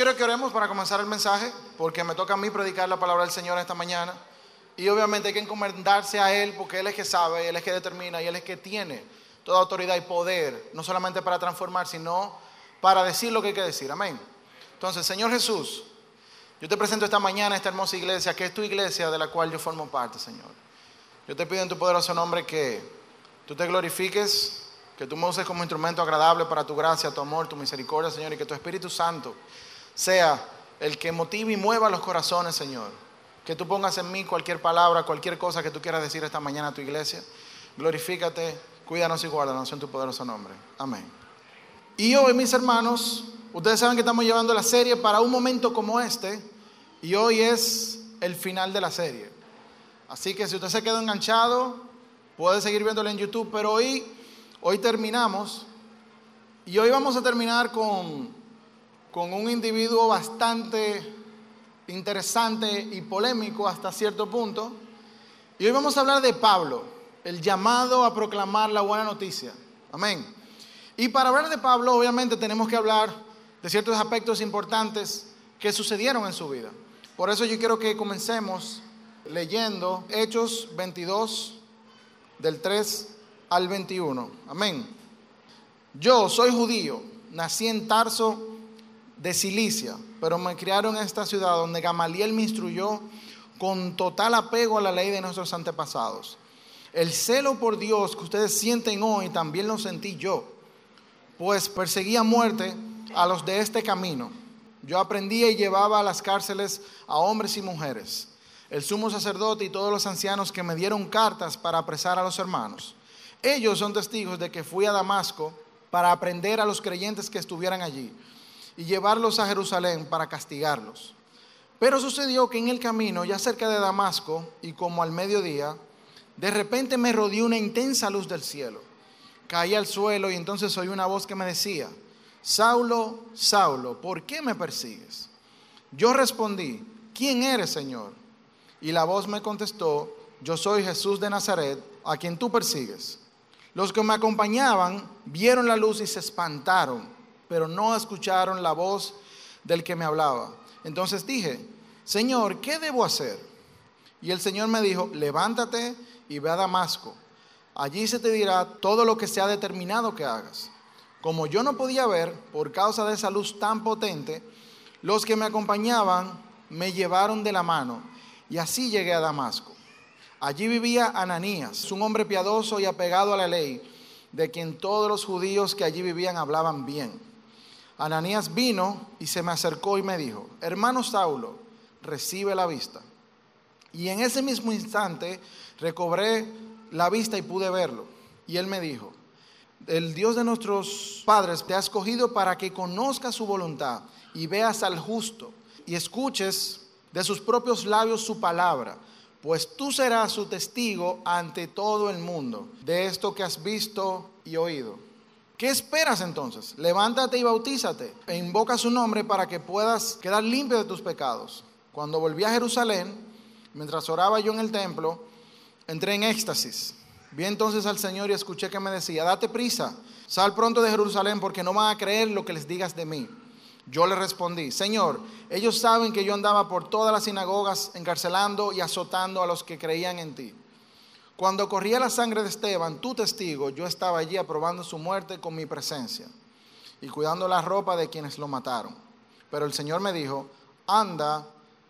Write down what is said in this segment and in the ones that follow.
quiero que oremos para comenzar el mensaje, porque me toca a mí predicar la palabra del Señor esta mañana. Y obviamente hay que encomendarse a Él, porque Él es que sabe, Él es que determina y Él es que tiene toda autoridad y poder, no solamente para transformar, sino para decir lo que hay que decir. Amén. Entonces, Señor Jesús, yo te presento esta mañana esta hermosa iglesia, que es tu iglesia de la cual yo formo parte, Señor. Yo te pido en tu poderoso nombre que tú te glorifiques, que tú me uses como instrumento agradable para tu gracia, tu amor, tu misericordia, Señor, y que tu Espíritu Santo sea el que motive y mueva los corazones, Señor. Que tú pongas en mí cualquier palabra, cualquier cosa que tú quieras decir esta mañana a tu iglesia. Glorifícate, cuídanos y guárdanos en tu poderoso nombre. Amén. Y hoy, mis hermanos, ustedes saben que estamos llevando la serie para un momento como este. Y hoy es el final de la serie. Así que si usted se quedó enganchado, puede seguir viéndolo en YouTube. Pero hoy, hoy terminamos. Y hoy vamos a terminar con con un individuo bastante interesante y polémico hasta cierto punto. Y hoy vamos a hablar de Pablo, el llamado a proclamar la buena noticia. Amén. Y para hablar de Pablo, obviamente tenemos que hablar de ciertos aspectos importantes que sucedieron en su vida. Por eso yo quiero que comencemos leyendo Hechos 22, del 3 al 21. Amén. Yo soy judío, nací en Tarso de Cilicia, pero me criaron en esta ciudad donde Gamaliel me instruyó con total apego a la ley de nuestros antepasados. El celo por Dios que ustedes sienten hoy también lo sentí yo, pues perseguía muerte a los de este camino. Yo aprendía y llevaba a las cárceles a hombres y mujeres, el sumo sacerdote y todos los ancianos que me dieron cartas para apresar a los hermanos. Ellos son testigos de que fui a Damasco para aprender a los creyentes que estuvieran allí y llevarlos a Jerusalén para castigarlos. Pero sucedió que en el camino, ya cerca de Damasco y como al mediodía, de repente me rodeó una intensa luz del cielo. Caí al suelo y entonces oí una voz que me decía, Saulo, Saulo, ¿por qué me persigues? Yo respondí, ¿quién eres, Señor? Y la voz me contestó, yo soy Jesús de Nazaret, a quien tú persigues. Los que me acompañaban vieron la luz y se espantaron pero no escucharon la voz del que me hablaba. Entonces dije, Señor, ¿qué debo hacer? Y el Señor me dijo, levántate y ve a Damasco. Allí se te dirá todo lo que se ha determinado que hagas. Como yo no podía ver por causa de esa luz tan potente, los que me acompañaban me llevaron de la mano y así llegué a Damasco. Allí vivía Ananías, un hombre piadoso y apegado a la ley, de quien todos los judíos que allí vivían hablaban bien. Ananías vino y se me acercó y me dijo, hermano Saulo, recibe la vista. Y en ese mismo instante recobré la vista y pude verlo. Y él me dijo, el Dios de nuestros padres te ha escogido para que conozcas su voluntad y veas al justo y escuches de sus propios labios su palabra, pues tú serás su testigo ante todo el mundo de esto que has visto y oído. ¿Qué esperas entonces? Levántate y bautízate e invoca su nombre para que puedas quedar limpio de tus pecados. Cuando volví a Jerusalén, mientras oraba yo en el templo, entré en éxtasis. Vi entonces al Señor y escuché que me decía, date prisa, sal pronto de Jerusalén porque no van a creer lo que les digas de mí. Yo le respondí, Señor, ellos saben que yo andaba por todas las sinagogas encarcelando y azotando a los que creían en ti. Cuando corría la sangre de Esteban, tu testigo, yo estaba allí aprobando su muerte con mi presencia y cuidando la ropa de quienes lo mataron. Pero el Señor me dijo, anda,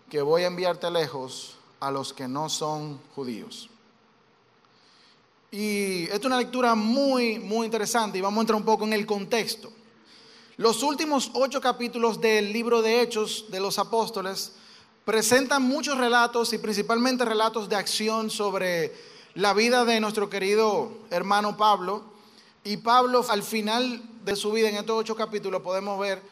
que voy a enviarte lejos a los que no son judíos. Y esta es una lectura muy, muy interesante y vamos a entrar un poco en el contexto. Los últimos ocho capítulos del libro de Hechos de los Apóstoles presentan muchos relatos y principalmente relatos de acción sobre la vida de nuestro querido hermano Pablo. Y Pablo al final de su vida, en estos ocho capítulos, podemos ver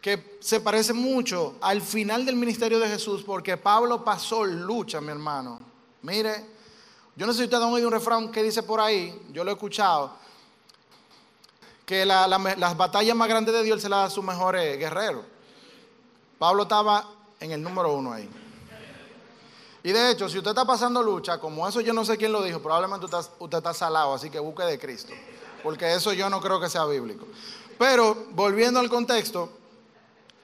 que se parece mucho al final del ministerio de Jesús, porque Pablo pasó lucha, mi hermano. Mire, yo no sé si ustedes han oído un refrán que dice por ahí, yo lo he escuchado, que las batallas más grandes de Dios se las da a sus mejores guerreros. Pablo estaba en el número uno ahí. Y de hecho, si usted está pasando lucha, como eso yo no sé quién lo dijo, probablemente usted, está salado, así que busque de Cristo. Porque eso yo no creo que sea bíblico. Pero volviendo al contexto,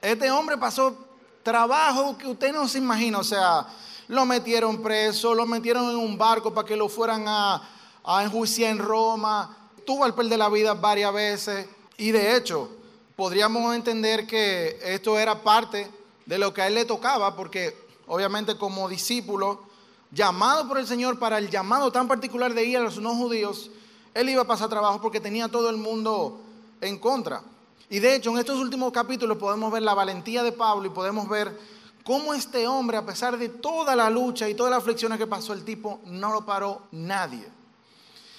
Este hombre pasó trabajo que usted no se imagina, o sea, lo metieron preso, lo metieron en un barco para que lo fueran a, a enjuiciar en Roma, tuvo al perder la vida varias veces y de hecho podríamos entender que esto era parte de lo que a él le tocaba porque obviamente como discípulo llamado por el Señor para el llamado tan particular de ir a los no judíos, él iba a pasar trabajo porque tenía todo el mundo en contra. Y de hecho, en estos últimos capítulos podemos ver la valentía de Pablo y podemos ver cómo este hombre, a pesar de toda la lucha y todas las aflicciones que pasó, el tipo no lo paró nadie.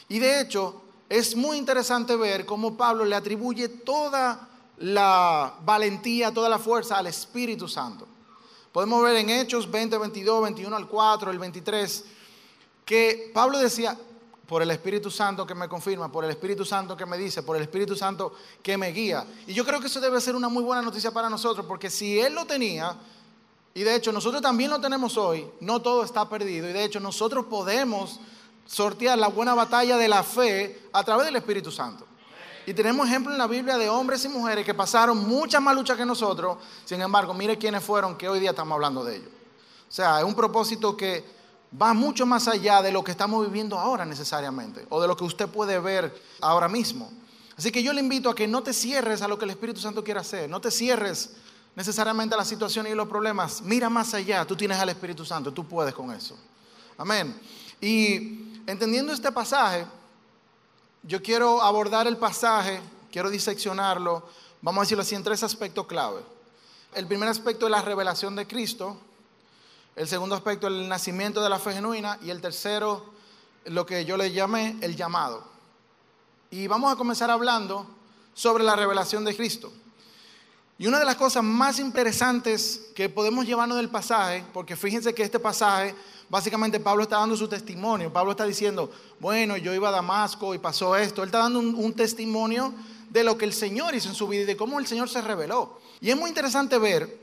Y de hecho, es muy interesante ver cómo Pablo le atribuye toda la valentía, toda la fuerza al Espíritu Santo. Podemos ver en Hechos 20, 22, 21 al 4, el 23, que Pablo decía, por el Espíritu Santo que me confirma, por el Espíritu Santo que me dice, por el Espíritu Santo que me guía. Y yo creo que eso debe ser una muy buena noticia para nosotros, porque si Él lo tenía, y de hecho nosotros también lo tenemos hoy, no todo está perdido, y de hecho nosotros podemos sortear la buena batalla de la fe a través del Espíritu Santo. Y tenemos ejemplos en la Biblia de hombres y mujeres que pasaron muchas más luchas que nosotros, sin embargo, mire quiénes fueron que hoy día estamos hablando de ellos. O sea, es un propósito que va mucho más allá de lo que estamos viviendo ahora necesariamente, o de lo que usted puede ver ahora mismo. Así que yo le invito a que no te cierres a lo que el Espíritu Santo quiere hacer, no te cierres necesariamente a la situación y los problemas, mira más allá, tú tienes al Espíritu Santo, tú puedes con eso. Amén. Y entendiendo este pasaje, yo quiero abordar el pasaje, quiero diseccionarlo, vamos a decirlo así, en tres aspectos clave. El primer aspecto es la revelación de Cristo, el segundo aspecto, el nacimiento de la fe genuina. Y el tercero, lo que yo le llamé el llamado. Y vamos a comenzar hablando sobre la revelación de Cristo. Y una de las cosas más interesantes que podemos llevarnos del pasaje, porque fíjense que este pasaje, básicamente Pablo está dando su testimonio. Pablo está diciendo, bueno, yo iba a Damasco y pasó esto. Él está dando un, testimonio de lo que el Señor hizo en su vida y de cómo el Señor se reveló. Y es muy interesante ver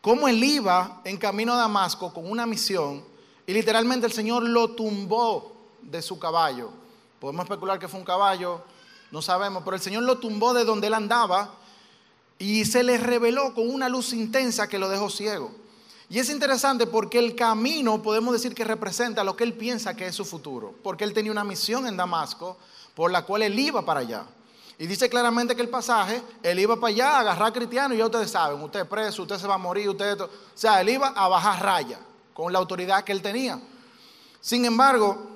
cómo él iba en camino a Damasco con una misión y literalmente el Señor lo tumbó de su caballo. Podemos especular que fue un caballo, no sabemos, pero el Señor lo tumbó de donde él andaba y se le reveló con una luz intensa que lo dejó ciego. Y es interesante porque el camino podemos decir que representa lo que él piensa que es su futuro, porque él tenía una misión en Damasco por la cual él iba para allá. Y dice claramente que el pasaje, él iba para allá a agarrar cristianos y ya ustedes saben, usted es preso, usted se va a morir, usted... O sea, él iba a bajar raya con la autoridad que él tenía. Sin embargo,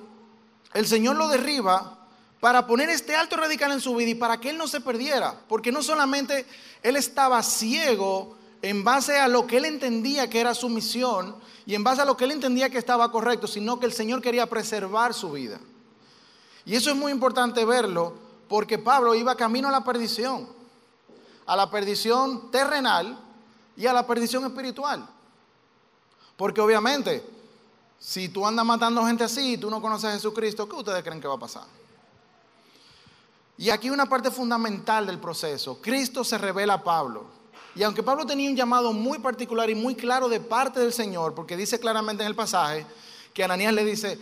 el Señor lo derriba para poner este alto radical en su vida y para que él no se perdiera. Porque no solamente él estaba ciego en base a lo que él entendía que era su misión y en base a lo que él entendía que estaba correcto, sino que el Señor quería preservar su vida. Y eso es muy importante verlo porque Pablo iba camino a la perdición, a la perdición terrenal y a la perdición espiritual. Porque obviamente, si tú andas matando gente así y tú no conoces a Jesucristo, ¿qué ustedes creen que va a pasar? Y aquí una parte fundamental del proceso. Cristo se revela a Pablo. Y aunque Pablo tenía un llamado muy particular y muy claro de parte del Señor, porque dice claramente en el pasaje que Ananías le dice,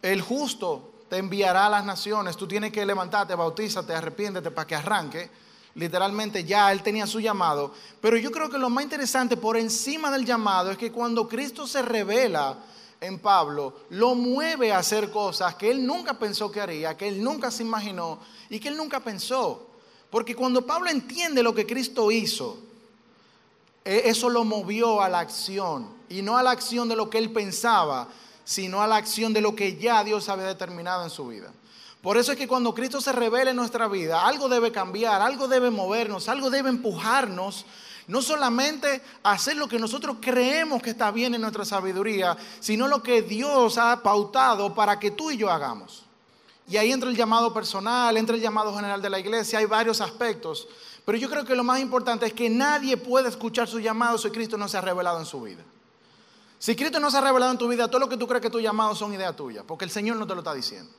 el justo te enviará a las naciones, tú tienes que levantarte, bautízate, arrepiéntete para que arranque. Literalmente ya él tenía su llamado. Pero yo creo que lo más interesante por encima del llamado es que cuando Cristo se revela en Pablo, lo mueve a hacer cosas que él nunca pensó que haría, que él nunca se imaginó y que él nunca pensó. Porque cuando Pablo entiende lo que Cristo hizo, eso lo movió a la acción y no a la acción de lo que él pensaba, sino a la acción de lo que ya Dios había determinado en su vida. Por eso es que cuando Cristo se revela en nuestra vida, algo debe cambiar, algo debe movernos, algo debe empujarnos, no solamente hacer lo que nosotros creemos que está bien en nuestra sabiduría, sino lo que Dios ha pautado para que tú y yo hagamos. Y ahí entra el llamado personal, entra el llamado general de la iglesia, hay varios aspectos. Pero yo creo que lo más importante es que nadie puede escuchar su llamado si Cristo no se ha revelado en su vida. Si Cristo no se ha revelado en tu vida, todo lo que tú crees que tu llamado son ideas tuyas, porque el Señor no te lo está diciendo.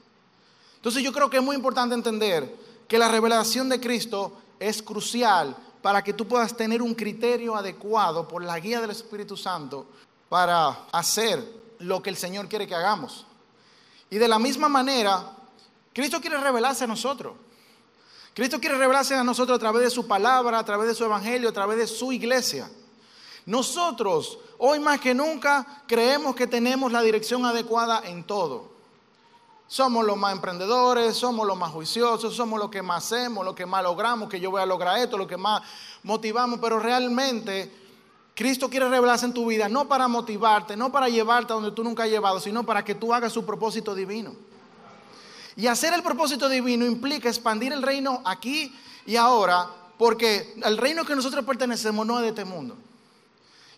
Entonces yo creo que es muy importante entender que la revelación de Cristo es crucial para que tú puedas tener un criterio adecuado por la guía del Espíritu Santo para hacer lo que el Señor quiere que hagamos. Y de la misma manera, Cristo quiere revelarse a nosotros. Cristo quiere revelarse a nosotros a través de su palabra, a través de su evangelio, a través de su iglesia. Nosotros, hoy más que nunca, creemos que tenemos la dirección adecuada en todo. Somos los más emprendedores, somos los más juiciosos, somos los que más hacemos, los que más logramos, que yo voy a lograr esto, lo que más motivamos, pero realmente Cristo quiere revelarse en tu vida no para motivarte, no para llevarte a donde tú nunca has llevado, sino para que tú hagas su propósito divino. Y hacer el propósito divino implica expandir el reino aquí y ahora, porque el reino que nosotros pertenecemos no es de este mundo.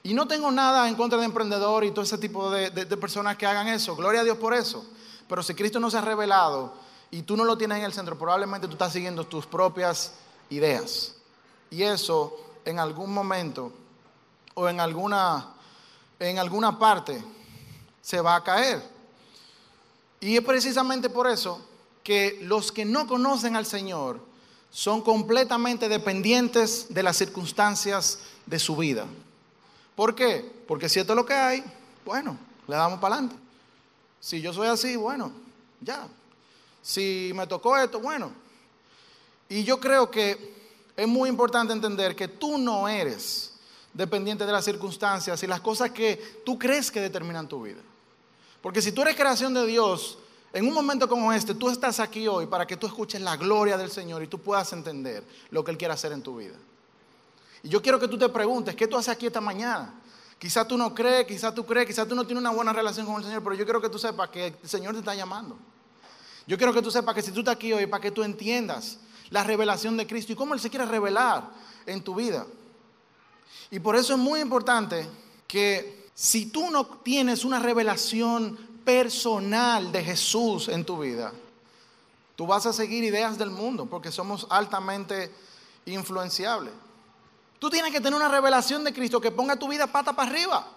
Y no tengo nada en contra de emprendedores y todo ese tipo de, personas que hagan eso. Gloria a Dios por eso. Pero si Cristo no se ha revelado y tú no lo tienes en el centro, probablemente tú estás siguiendo tus propias ideas. Y eso en algún momento o en alguna, en alguna parte se va a caer. Y es precisamente por eso que los que no conocen al Señor son completamente dependientes de las circunstancias de su vida. ¿Por qué? Porque si esto es lo que hay, bueno, le damos para adelante. Si yo soy así, bueno, ya. Si me tocó esto, bueno. Y yo creo que es muy importante entender que tú no eres dependiente de las circunstancias y las cosas que tú crees que determinan tu vida. Porque si tú eres creación de Dios, en un momento como este, tú estás aquí hoy para que tú escuches la gloria del Señor y tú puedas entender lo que Él quiere hacer en tu vida. Y yo quiero que tú te preguntes, ¿qué tú haces aquí esta mañana? Quizás tú no crees, quizás tú crees, quizás tú no tienes una buena relación con el Señor, pero yo quiero que tú sepas que el Señor te está llamando. Yo quiero que tú sepas que si tú estás aquí hoy, para que tú entiendas la revelación de Cristo y cómo Él se quiere revelar en tu vida. Y por eso es muy importante que si tú no tienes una revelación personal de Jesús en tu vida, tú vas a seguir ideas del mundo porque somos altamente influenciables. Tú tienes que tener una revelación de Cristo que ponga tu vida pata para arriba,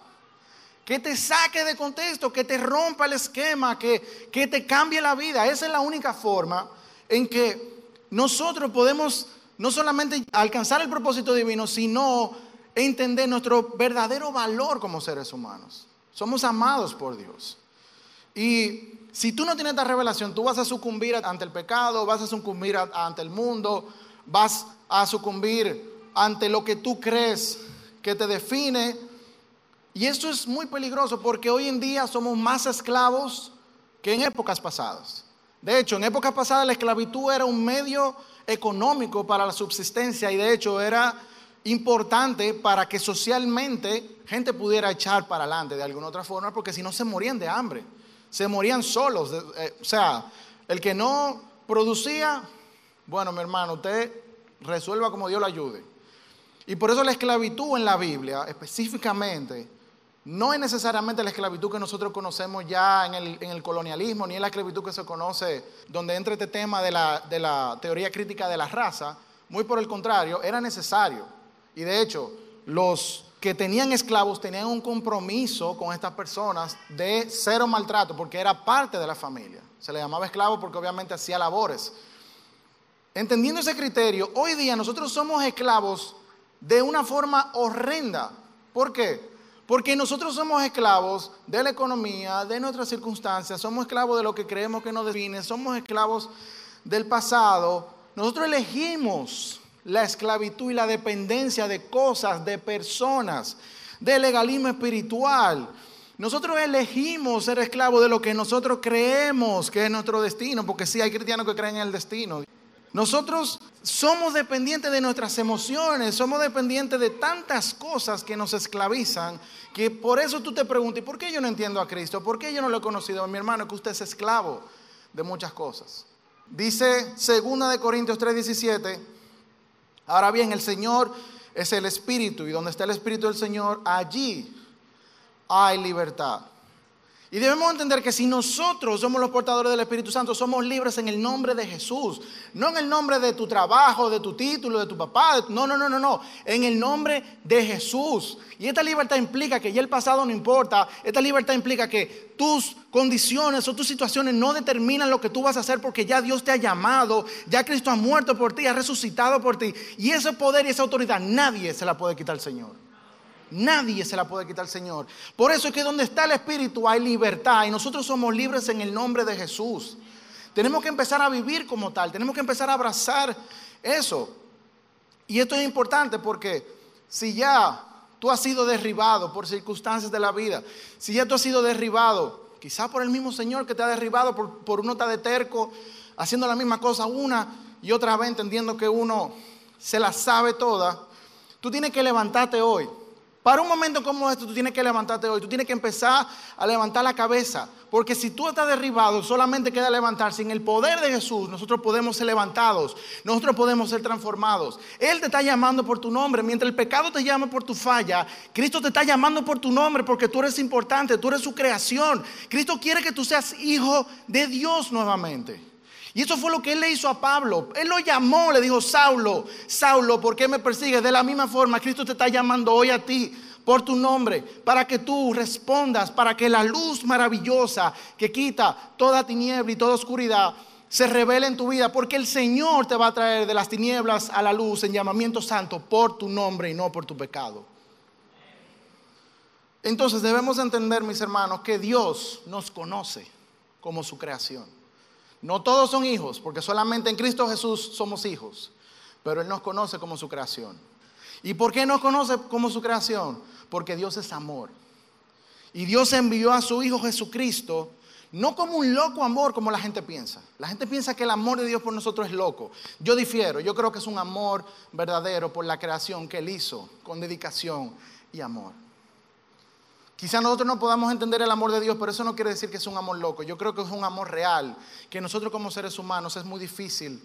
que te saque de contexto, que te rompa el esquema, que, que te cambie la vida. Esa es la única forma en que nosotros podemos no solamente alcanzar el propósito divino, sino entender nuestro verdadero valor como seres humanos. Somos amados por Dios. Y si tú no tienes esta revelación, tú vas a sucumbir ante el pecado, vas a sucumbir ante el mundo, vas a sucumbir ante lo que tú crees que te define. Y esto es muy peligroso porque hoy en día somos más esclavos que en épocas pasadas. De hecho, en épocas pasadas la esclavitud era un medio económico para la subsistencia y de hecho era importante para que socialmente gente pudiera echar para adelante de alguna otra forma porque si no se morían de hambre se morían solos. Eh, o sea, el que no producía, bueno, mi hermano, usted resuelva como Dios lo ayude. Y por eso la esclavitud en la Biblia, específicamente, no es necesariamente la esclavitud que nosotros conocemos ya en el, colonialismo, ni es la esclavitud que se conoce donde entra este tema de la, de la teoría crítica de la raza. Muy por el contrario, era necesario. Y de hecho, los que tenían esclavos tenían un compromiso con estas personas de cero maltrato, porque era parte de la familia. Se le llamaba esclavo porque obviamente hacía labores. Entendiendo ese criterio, hoy día nosotros somos esclavos de una forma horrenda. ¿Por qué? Porque nosotros somos esclavos de la economía, de nuestras circunstancias, somos esclavos de lo que creemos que nos define, somos esclavos del pasado. Nosotros elegimos la esclavitud y la dependencia de cosas, de personas, de legalismo espiritual. Nosotros elegimos ser esclavos de lo que nosotros creemos que es nuestro destino, porque sí hay cristianos que creen en el destino. Nosotros somos dependientes de nuestras emociones, somos dependientes de tantas cosas que nos esclavizan, que por eso tú te preguntas, por qué yo no entiendo a Cristo? ¿Por qué yo no lo he conocido? Mi hermano, que usted es esclavo de muchas cosas. Dice 2 de Corintios 3:17, Ahora bien, el Señor es el Espíritu y donde está el Espíritu del Señor, allí hay libertad. Y debemos entender que si nosotros somos los portadores del Espíritu Santo, somos libres en el nombre de Jesús. No en el nombre de tu trabajo, de tu título, de tu papá. No, no, no, no, no. En el nombre de Jesús. Y esta libertad implica que ya el pasado no importa. Esta libertad implica que tus condiciones o tus situaciones no determinan lo que tú vas a hacer porque ya Dios te ha llamado. Ya Cristo ha muerto por ti, ha resucitado por ti. Y ese poder y esa autoridad nadie se la puede quitar al Señor. Nadie se la puede quitar al Señor. Por eso es que donde está el Espíritu hay libertad y nosotros somos libres en el nombre de Jesús. Tenemos que empezar a vivir como tal, tenemos que empezar a abrazar eso. Y esto es importante porque si ya tú has sido derribado por circunstancias de la vida, si ya tú has sido derribado, quizá por el mismo Señor que te ha derribado, por, por uno de terco, haciendo la misma cosa una y otra vez, entendiendo que uno se la sabe toda, tú tienes que levantarte hoy. Para un momento como este, tú tienes que levantarte hoy, tú tienes que empezar a levantar la cabeza, porque si tú estás derribado, solamente queda levantarse. En el poder de Jesús, nosotros podemos ser levantados, nosotros podemos ser transformados. Él te está llamando por tu nombre, mientras el pecado te llama por tu falla, Cristo te está llamando por tu nombre, porque tú eres importante, tú eres su creación. Cristo quiere que tú seas hijo de Dios nuevamente. Y eso fue lo que él le hizo a Pablo. Él lo llamó, le dijo, Saulo, Saulo, ¿por qué me persigues? De la misma forma, Cristo te está llamando hoy a ti por tu nombre, para que tú respondas, para que la luz maravillosa que quita toda tiniebla y toda oscuridad se revele en tu vida, porque el Señor te va a traer de las tinieblas a la luz en llamamiento santo por tu nombre y no por tu pecado. Entonces debemos entender, mis hermanos, que Dios nos conoce como su creación. No todos son hijos, porque solamente en Cristo Jesús somos hijos, pero Él nos conoce como su creación. ¿Y por qué nos conoce como su creación? Porque Dios es amor. Y Dios envió a su Hijo Jesucristo no como un loco amor como la gente piensa. La gente piensa que el amor de Dios por nosotros es loco. Yo difiero, yo creo que es un amor verdadero por la creación que Él hizo con dedicación y amor. Quizá nosotros no podamos entender el amor de Dios, pero eso no quiere decir que es un amor loco. Yo creo que es un amor real, que nosotros como seres humanos es muy difícil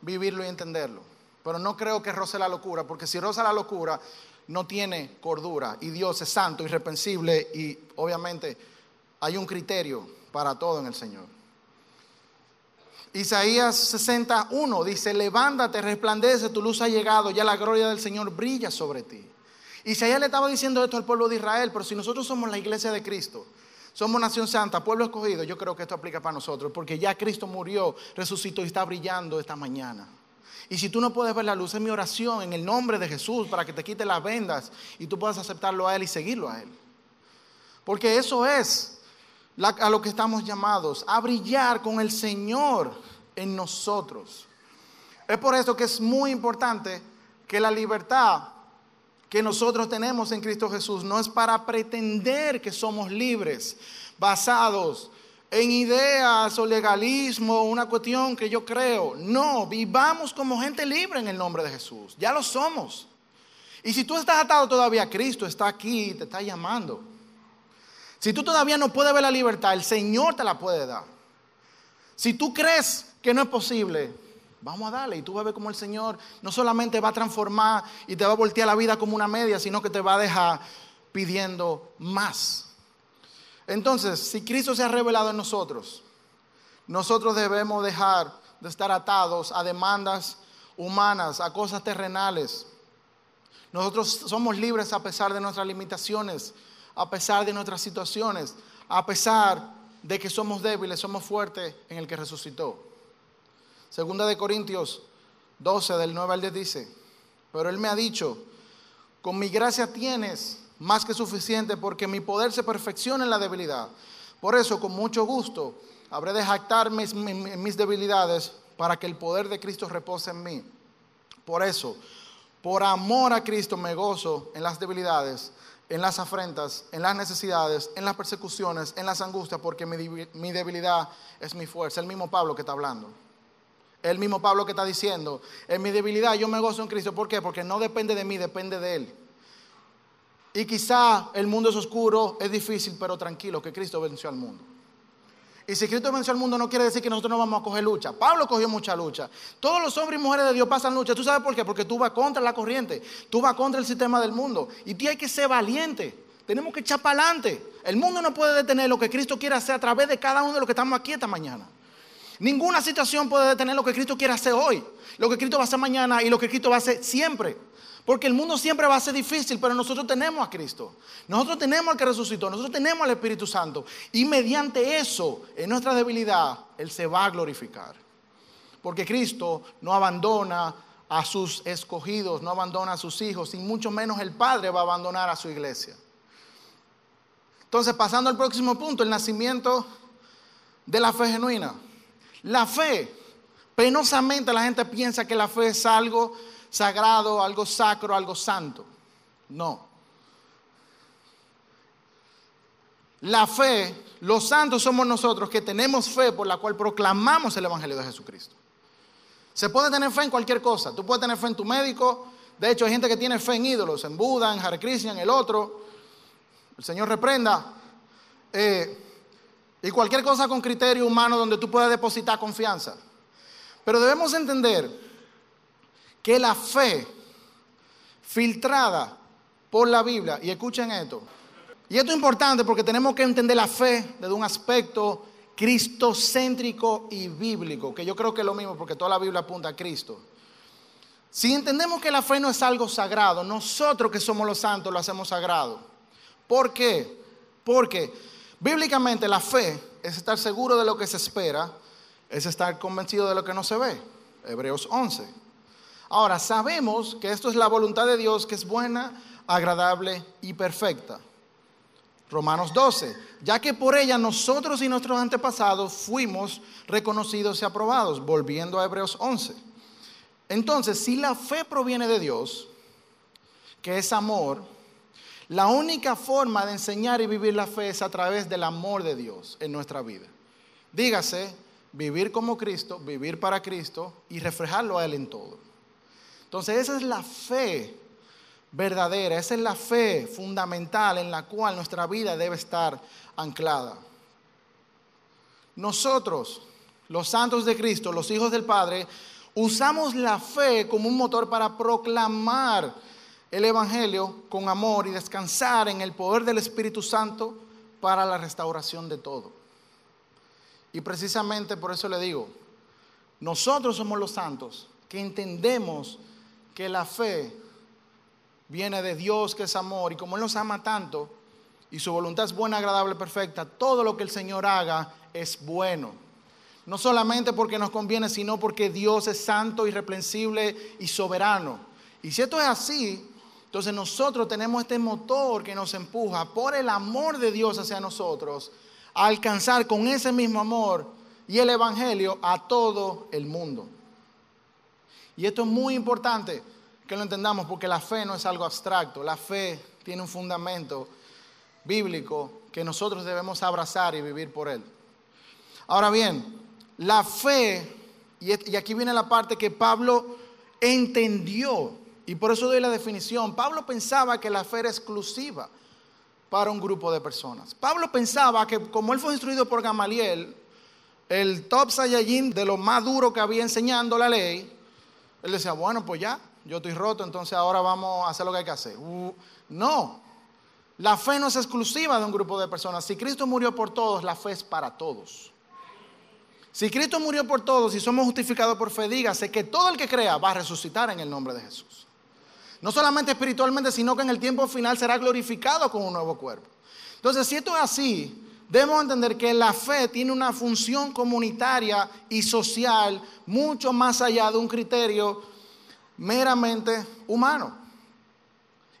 vivirlo y entenderlo. Pero no creo que roce la locura, porque si roza la locura, no tiene cordura. Y Dios es santo, irrepensible y obviamente hay un criterio para todo en el Señor. Isaías 61 dice, levántate, resplandece, tu luz ha llegado, ya la gloria del Señor brilla sobre ti. Isaías le estaba diciendo esto al pueblo de Israel, pero si nosotros somos la iglesia de Cristo, somos nación santa, pueblo escogido, yo creo que esto aplica para nosotros, porque ya Cristo murió, resucitó y está brillando esta mañana. Y si tú no puedes ver la luz, es mi oración en el nombre de Jesús para que te quite las vendas y tú puedas aceptarlo a Él y seguirlo a Él. Porque eso es a lo que estamos llamados, a brillar con el Señor en nosotros. Es por eso que es muy importante que la libertad que nosotros tenemos en Cristo Jesús no es para pretender que somos libres, basados en ideas o legalismo, una cuestión que yo creo. No, vivamos como gente libre en el nombre de Jesús. Ya lo somos. Y si tú estás atado todavía a Cristo, está aquí, te está llamando. Si tú todavía no puedes ver la libertad, el Señor te la puede dar. Si tú crees que no es posible, Vamos a darle y tú vas a ver cómo el Señor no solamente va a transformar y te va a voltear la vida como una media, sino que te va a dejar pidiendo más. Entonces, si Cristo se ha revelado en nosotros, nosotros debemos dejar de estar atados a demandas humanas, a cosas terrenales. Nosotros somos libres a pesar de nuestras limitaciones, a pesar de nuestras situaciones, a pesar de que somos débiles, somos fuertes en el que resucitó. Segunda de Corintios 12, del 9 al 10 dice, pero Él me ha dicho, con mi gracia tienes más que suficiente porque mi poder se perfecciona en la debilidad. Por eso, con mucho gusto, habré de jactarme mis debilidades para que el poder de Cristo repose en mí. Por eso, por amor a Cristo me gozo en las debilidades, en las afrentas, en las necesidades, en las persecuciones, en las angustias, porque mi debilidad es mi fuerza. El mismo Pablo que está hablando. El mismo Pablo que está diciendo, en mi debilidad yo me gozo en Cristo. ¿Por qué? Porque no depende de mí, depende de Él. Y quizá el mundo es oscuro, es difícil, pero tranquilo, que Cristo venció al mundo. Y si Cristo venció al mundo no quiere decir que nosotros no vamos a coger lucha. Pablo cogió mucha lucha. Todos los hombres y mujeres de Dios pasan lucha. ¿Tú sabes por qué? Porque tú vas contra la corriente, tú vas contra el sistema del mundo. Y tú hay que ser valiente. Tenemos que echar para adelante. El mundo no puede detener lo que Cristo quiere hacer a través de cada uno de los que estamos aquí esta mañana. Ninguna situación puede detener lo que Cristo quiere hacer hoy, lo que Cristo va a hacer mañana y lo que Cristo va a hacer siempre. Porque el mundo siempre va a ser difícil, pero nosotros tenemos a Cristo. Nosotros tenemos al que resucitó, nosotros tenemos al Espíritu Santo. Y mediante eso, en nuestra debilidad, Él se va a glorificar. Porque Cristo no abandona a sus escogidos, no abandona a sus hijos, y mucho menos el Padre va a abandonar a su iglesia. Entonces, pasando al próximo punto, el nacimiento de la fe genuina. La fe Penosamente la gente piensa que la fe es algo sagrado, algo sacro, algo santo. No. La fe, los santos somos nosotros que tenemos fe por la cual proclamamos el Evangelio de Jesucristo. Se puede tener fe en cualquier cosa. Tú puedes tener fe en tu médico. De hecho, hay gente que tiene fe en ídolos, en Buda, en Hare Krishna, en el otro. El Señor reprenda. Eh, y cualquier cosa con criterio humano donde tú puedas depositar confianza. Pero debemos entender que la fe filtrada por la Biblia, y escuchen esto, y esto es importante porque tenemos que entender la fe desde un aspecto cristocéntrico y bíblico, que yo creo que es lo mismo porque toda la Biblia apunta a Cristo. Si entendemos que la fe no es algo sagrado, nosotros que somos los santos lo hacemos sagrado. ¿Por qué? Porque bíblicamente la fe es estar seguro de lo que se espera, es estar convencido de lo que no se ve. Hebreos 11. Ahora, sabemos que esto es la voluntad de Dios, que es buena, agradable y perfecta. Romanos 12, ya que por ella nosotros y nuestros antepasados fuimos reconocidos y aprobados, volviendo a Hebreos 11. Entonces, si la fe proviene de Dios, que es amor, la única forma de enseñar y vivir la fe es a través del amor de Dios en nuestra vida. Dígase, vivir como Cristo, vivir para Cristo y reflejarlo a Él en todo. Entonces, esa es la fe verdadera, esa es la fe fundamental en la cual nuestra vida debe estar anclada. Nosotros, los santos de Cristo, los hijos del Padre, usamos la fe como un motor para proclamar el Evangelio con amor y descansar en el poder del Espíritu Santo para la restauración de todo. Y precisamente por eso le digo, nosotros somos los santos que entendemos que la fe viene de Dios que es amor y como Él nos ama tanto y su voluntad es buena, agradable, perfecta, todo lo que el Señor haga es bueno. No solamente porque nos conviene, sino porque Dios es santo, irreprensible y soberano. Y si esto es así, entonces nosotros tenemos este motor que nos empuja por el amor de Dios hacia nosotros a alcanzar con ese mismo amor y el Evangelio a todo el mundo. Y esto es muy importante que lo entendamos porque la fe no es algo abstracto, la fe tiene un fundamento bíblico que nosotros debemos abrazar y vivir por él. Ahora bien, la fe, y aquí viene la parte que Pablo entendió, y por eso doy la definición, Pablo pensaba que la fe era exclusiva para un grupo de personas. Pablo pensaba que como él fue instruido por Gamaliel, el top Saiyajin de lo más duro que había enseñando la ley, él decía, bueno, pues ya, yo estoy roto, entonces ahora vamos a hacer lo que hay que hacer. Uh, no, la fe no es exclusiva de un grupo de personas. Si Cristo murió por todos, la fe es para todos. Si Cristo murió por todos y somos justificados por fe, dígase que todo el que crea va a resucitar en el nombre de Jesús. No solamente espiritualmente, sino que en el tiempo final será glorificado con un nuevo cuerpo. Entonces, si esto es así, debemos entender que la fe tiene una función comunitaria y social mucho más allá de un criterio meramente humano.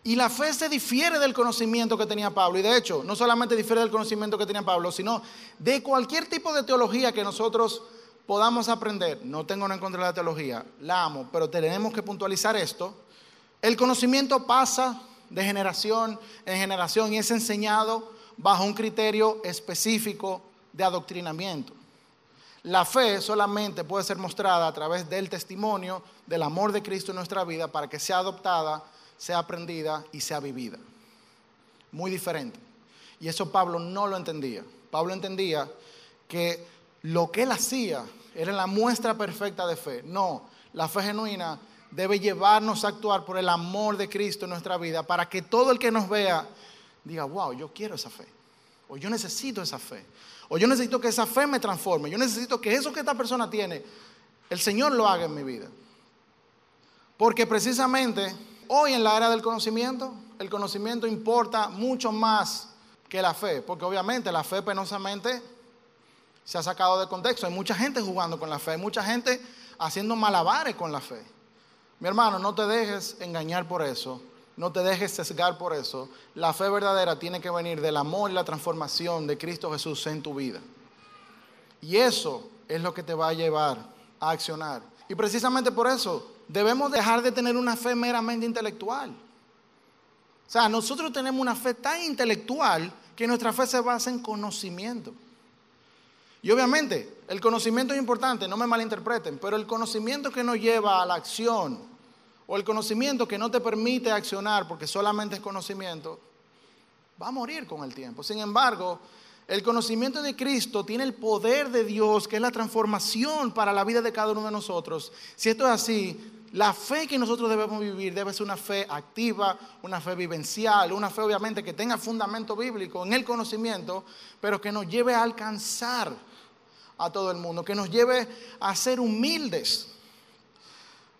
Y la fe se difiere del conocimiento que tenía Pablo. Y de hecho, no solamente difiere del conocimiento que tenía Pablo, sino de cualquier tipo de teología que nosotros podamos aprender. No tengo nada en contra de la teología, la amo, pero tenemos que puntualizar esto. El conocimiento pasa de generación en generación y es enseñado bajo un criterio específico de adoctrinamiento. La fe solamente puede ser mostrada a través del testimonio del amor de Cristo en nuestra vida para que sea adoptada, sea aprendida y sea vivida. Muy diferente. Y eso Pablo no lo entendía. Pablo entendía que lo que él hacía era la muestra perfecta de fe. No, la fe genuina debe llevarnos a actuar por el amor de Cristo en nuestra vida para que todo el que nos vea diga, wow, yo quiero esa fe. O yo necesito esa fe. O yo necesito que esa fe me transforme. Yo necesito que eso que esta persona tiene, el Señor lo haga en mi vida. Porque precisamente hoy en la era del conocimiento, el conocimiento importa mucho más que la fe. Porque obviamente la fe penosamente se ha sacado de contexto. Hay mucha gente jugando con la fe, hay mucha gente haciendo malabares con la fe. Mi hermano, no te dejes engañar por eso. No te dejes sesgar por eso. La fe verdadera tiene que venir del amor y la transformación de Cristo Jesús en tu vida. Y eso es lo que te va a llevar a accionar. Y precisamente por eso debemos dejar de tener una fe meramente intelectual. O sea, nosotros tenemos una fe tan intelectual que nuestra fe se basa en conocimiento. Y obviamente, el conocimiento es importante, no me malinterpreten, pero el conocimiento que nos lleva a la acción o el conocimiento que no te permite accionar porque solamente es conocimiento, va a morir con el tiempo. Sin embargo, el conocimiento de Cristo tiene el poder de Dios, que es la transformación para la vida de cada uno de nosotros. Si esto es así, la fe que nosotros debemos vivir debe ser una fe activa, una fe vivencial, una fe obviamente que tenga fundamento bíblico en el conocimiento, pero que nos lleve a alcanzar a todo el mundo, que nos lleve a ser humildes.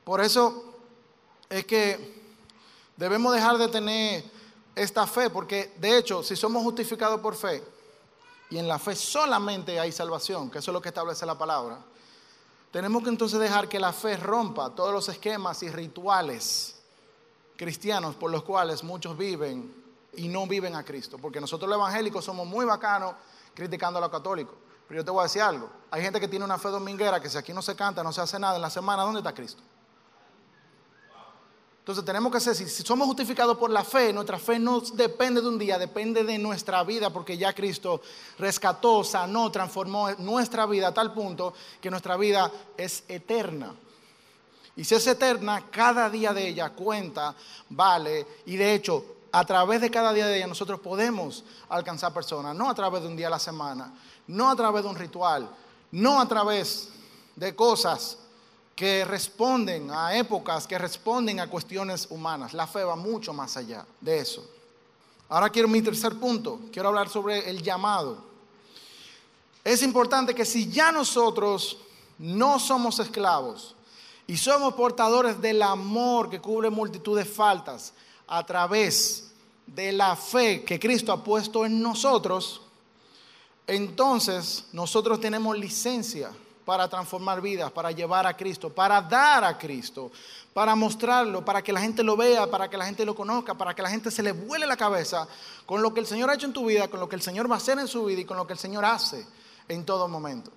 Por eso es que debemos dejar de tener esta fe, porque de hecho, si somos justificados por fe, y en la fe solamente hay salvación, que eso es lo que establece la palabra, tenemos que entonces dejar que la fe rompa todos los esquemas y rituales cristianos por los cuales muchos viven y no viven a Cristo. Porque nosotros los evangélicos somos muy bacanos criticando a los católicos. Pero yo te voy a decir algo. Hay gente que tiene una fe dominguera que si aquí no se canta, no se hace nada en la semana, ¿dónde está Cristo? Entonces tenemos que ser, si, somos justificados por la fe, nuestra fe no depende de un día, depende de nuestra vida, porque ya Cristo rescató, sanó, transformó nuestra vida a tal punto que nuestra vida es eterna. Y si es eterna, cada día de ella cuenta, vale, y de hecho, a través de cada día de ella nosotros podemos alcanzar personas, no a través de un día a la semana, no a través de un ritual, no a través de cosas que responden a épocas, que responden a cuestiones humanas. La fe va mucho más allá de eso. Ahora quiero mi tercer punto, quiero hablar sobre el llamado. Es importante que si ya nosotros no somos esclavos y somos portadores del amor que cubre multitud de faltas a través de la fe que Cristo ha puesto en nosotros, entonces nosotros tenemos licencia para transformar vidas, para llevar a Cristo, para dar a Cristo, para mostrarlo, para que la gente lo vea, para que la gente lo conozca, para que la gente se le vuele la cabeza con lo que el Señor ha hecho en tu vida, con lo que el Señor va a hacer en su vida y con lo que el Señor hace en todo momento.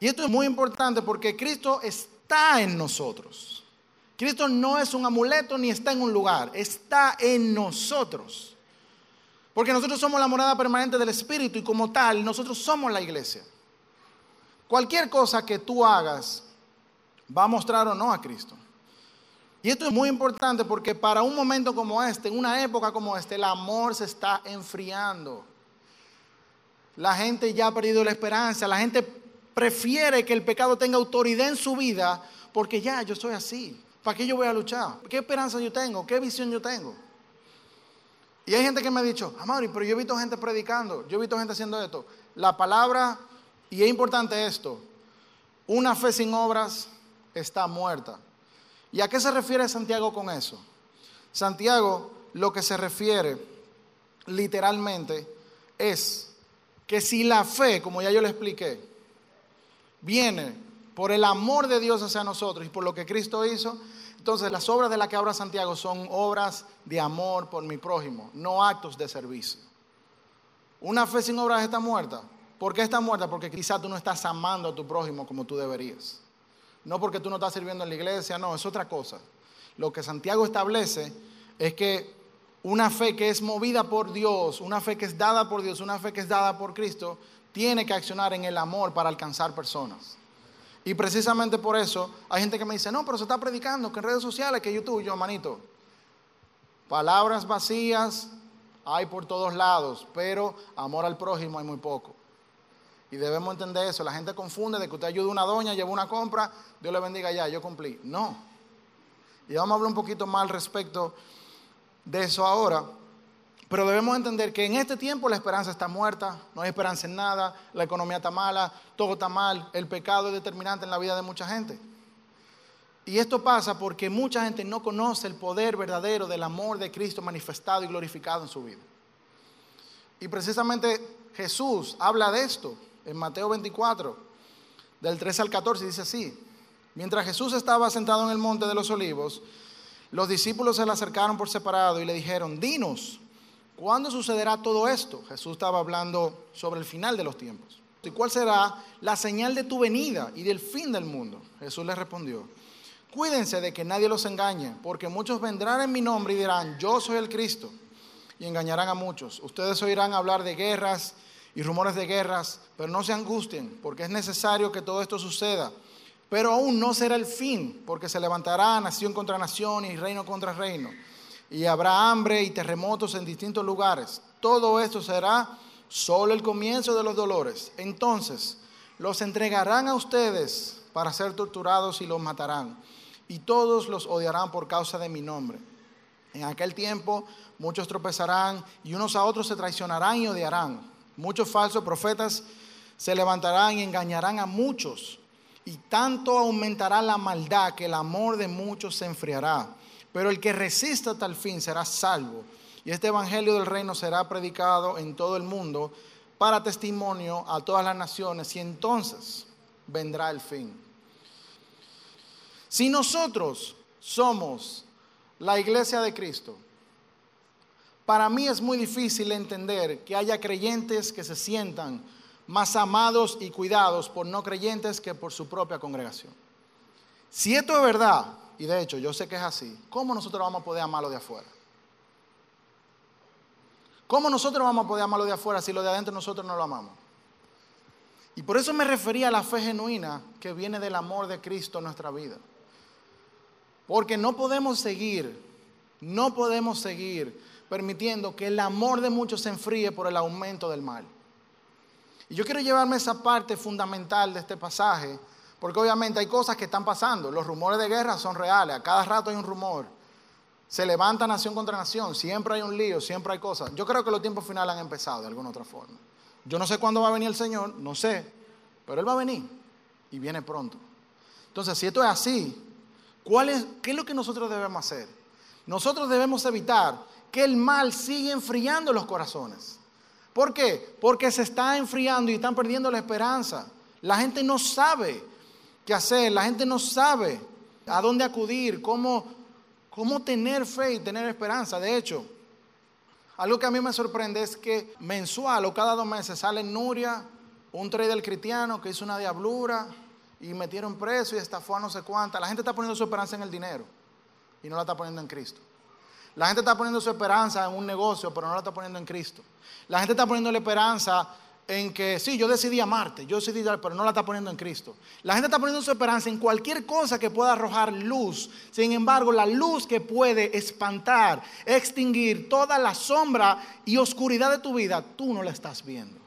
Y esto es muy importante porque Cristo está en nosotros. Cristo no es un amuleto ni está en un lugar, está en nosotros. Porque nosotros somos la morada permanente del Espíritu y como tal, nosotros somos la iglesia. Cualquier cosa que tú hagas va a mostrar o no a Cristo. Y esto es muy importante porque para un momento como este, una época como este, el amor se está enfriando. La gente ya ha perdido la esperanza, la gente prefiere que el pecado tenga autoridad en su vida porque ya yo soy así. ¿Para qué yo voy a luchar? ¿Qué esperanza yo tengo? ¿Qué visión yo tengo? Y hay gente que me ha dicho, Amari, pero yo he visto gente predicando, yo he visto gente haciendo esto. La palabra y es importante esto, una fe sin obras está muerta. ¿Y a qué se refiere Santiago con eso? Santiago lo que se refiere literalmente es que si la fe, como ya yo le expliqué, viene por el amor de Dios hacia nosotros y por lo que Cristo hizo, entonces las obras de las que habla Santiago son obras de amor por mi prójimo, no actos de servicio. Una fe sin obras está muerta. ¿Por qué está muerta? Porque quizá tú no estás amando a tu prójimo como tú deberías. No porque tú no estás sirviendo en la iglesia, no, es otra cosa. Lo que Santiago establece es que una fe que es movida por Dios, una fe que es dada por Dios, una fe que es dada por Cristo, tiene que accionar en el amor para alcanzar personas. Y precisamente por eso hay gente que me dice, no, pero se está predicando que en redes sociales, que YouTube, yo, manito. Palabras vacías hay por todos lados, pero amor al prójimo hay muy poco. Y debemos entender eso. La gente confunde de que usted ayuda a una doña, lleva una compra, Dios le bendiga ya, yo cumplí. No. Y vamos a hablar un poquito más al respecto de eso ahora. Pero debemos entender que en este tiempo la esperanza está muerta, no hay esperanza en nada, la economía está mala, todo está mal, el pecado es determinante en la vida de mucha gente. Y esto pasa porque mucha gente no conoce el poder verdadero del amor de Cristo manifestado y glorificado en su vida. Y precisamente Jesús habla de esto en Mateo 24, del 13 al 14, dice así. Mientras Jesús estaba sentado en el monte de los olivos, los discípulos se le acercaron por separado y le dijeron, dinos, ¿cuándo sucederá todo esto? Jesús estaba hablando sobre el final de los tiempos. ¿Y cuál será la señal de tu venida y del fin del mundo? Jesús le respondió, cuídense de que nadie los engañe, porque muchos vendrán en mi nombre y dirán, yo soy el Cristo, y engañarán a muchos. Ustedes oirán hablar de guerras y rumores de guerras, pero no se angustien, porque es necesario que todo esto suceda. Pero aún no será el fin, porque se levantará nación contra nación y reino contra reino, y habrá hambre y terremotos en distintos lugares. Todo esto será solo el comienzo de los dolores. Entonces los entregarán a ustedes para ser torturados y los matarán. Y todos los odiarán por causa de mi nombre. En aquel tiempo muchos tropezarán y unos a otros se traicionarán y odiarán. Muchos falsos profetas se levantarán y engañarán a muchos. Y tanto aumentará la maldad que el amor de muchos se enfriará. Pero el que resista tal fin será salvo. Y este Evangelio del Reino será predicado en todo el mundo para testimonio a todas las naciones y entonces vendrá el fin. Si nosotros somos la iglesia de Cristo, para mí es muy difícil entender que haya creyentes que se sientan más amados y cuidados por no creyentes que por su propia congregación. Si esto es verdad, y de hecho yo sé que es así, ¿cómo nosotros vamos a poder amarlo de afuera? ¿Cómo nosotros vamos a poder amarlo de afuera si lo de adentro nosotros no lo amamos? Y por eso me refería a la fe genuina que viene del amor de Cristo en nuestra vida. Porque no podemos seguir, no podemos seguir permitiendo que el amor de muchos se enfríe por el aumento del mal. Y yo quiero llevarme esa parte fundamental de este pasaje, porque obviamente hay cosas que están pasando. Los rumores de guerra son reales, a cada rato hay un rumor. Se levanta nación contra nación, siempre hay un lío, siempre hay cosas. Yo creo que los tiempos finales han empezado de alguna otra forma. Yo no sé cuándo va a venir el Señor, no sé, pero Él va a venir y viene pronto. Entonces, si esto es así, ¿cuál es, ¿qué es lo que nosotros debemos hacer? Nosotros debemos evitar que el mal siga enfriando los corazones. ¿Por qué? Porque se está enfriando y están perdiendo la esperanza. La gente no sabe qué hacer, la gente no sabe a dónde acudir, cómo cómo tener fe y tener esperanza. De hecho, algo que a mí me sorprende es que mensual o cada dos meses sale Nuria, un trader cristiano que hizo una diablura y metieron preso y estafó a no sé cuánta. La gente está poniendo su esperanza en el dinero y no la está poniendo en Cristo. La gente está poniendo su esperanza en un negocio, pero no la está poniendo en Cristo. La gente está poniendo la esperanza en que sí, yo decidí amarte, yo decidí dar, pero no la está poniendo en Cristo. La gente está poniendo su esperanza en cualquier cosa que pueda arrojar luz. Sin embargo, la luz que puede espantar, extinguir toda la sombra y oscuridad de tu vida, tú no la estás viendo.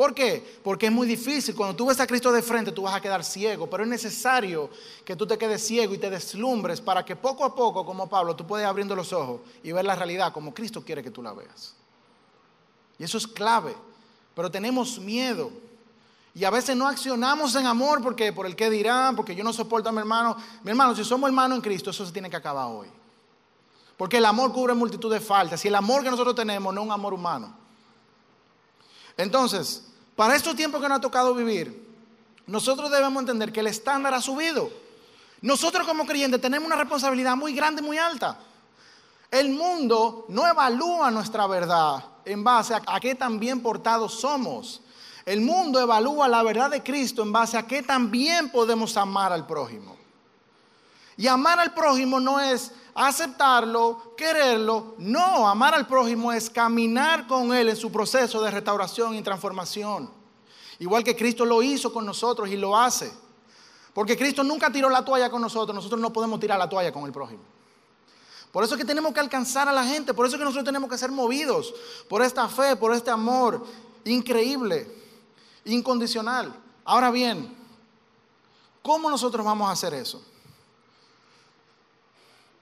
¿Por qué? Porque es muy difícil. Cuando tú ves a Cristo de frente, tú vas a quedar ciego. Pero es necesario que tú te quedes ciego y te deslumbres para que poco a poco, como Pablo, tú puedas abriendo los ojos y ver la realidad como Cristo quiere que tú la veas. Y eso es clave pero tenemos miedo. Y a veces no accionamos en amor porque por el que dirán, porque yo no soporto a mi hermano. Mi hermano, si somos hermanos en Cristo, eso se tiene que acabar hoy. Porque el amor cubre multitud de faltas. Y el amor que nosotros tenemos no es un amor humano. Entonces, para estos tiempos que nos ha tocado vivir, nosotros debemos entender que el estándar ha subido. Nosotros como creyentes tenemos una responsabilidad muy grande, muy alta. El mundo no evalúa nuestra verdad en base a, qué tan bien portados somos. El mundo evalúa la verdad de Cristo en base a qué tan bien podemos amar al prójimo. Y amar al prójimo no es aceptarlo, quererlo. No, amar al prójimo es caminar con Él en su proceso de restauración y transformación. Igual que Cristo lo hizo con nosotros y lo hace. Porque Cristo nunca tiró la toalla con nosotros, nosotros no podemos tirar la toalla con el prójimo. Por eso es que tenemos que alcanzar a la gente, por eso es que nosotros tenemos que ser movidos por esta fe, por este amor increíble, incondicional. Ahora bien, ¿cómo nosotros vamos a hacer eso?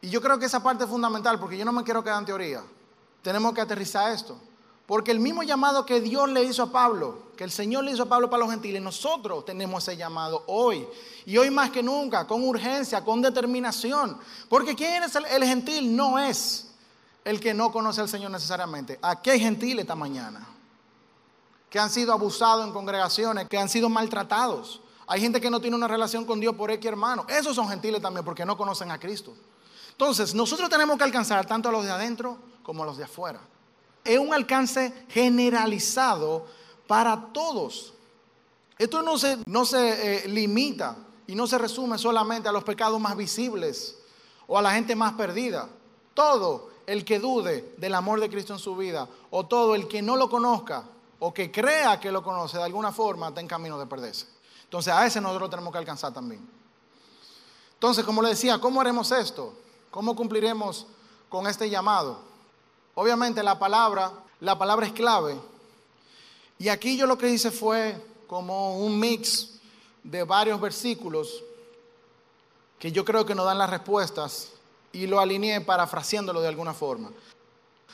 Y yo creo que esa parte es fundamental porque yo no me quiero quedar en teoría. Tenemos que aterrizar esto. Porque el mismo llamado que Dios le hizo a Pablo, que el Señor le hizo a Pablo para los gentiles, nosotros tenemos ese llamado hoy. Y hoy más que nunca, con urgencia, con determinación. Porque ¿quién es el, gentil? No es el que no conoce al Señor necesariamente. Aquí hay gentiles esta mañana que han sido abusados en congregaciones, que han sido maltratados. Hay gente que no tiene una relación con Dios por X hermano. Esos son gentiles también porque no conocen a Cristo. Entonces, nosotros tenemos que alcanzar tanto a los de adentro como a los de afuera es un alcance generalizado para todos. Esto no se, no se eh, limita y no se resume solamente a los pecados más visibles o a la gente más perdida. Todo el que dude del amor de Cristo en su vida o todo el que no lo conozca o que crea que lo conoce de alguna forma está en camino de perderse. Entonces a ese nosotros tenemos que alcanzar también. Entonces, como le decía, ¿cómo haremos esto? ¿Cómo cumpliremos con este llamado? Obviamente la palabra, la palabra es clave. Y aquí yo lo que hice fue como un mix de varios versículos que yo creo que nos dan las respuestas y lo alineé parafraseándolo de alguna forma.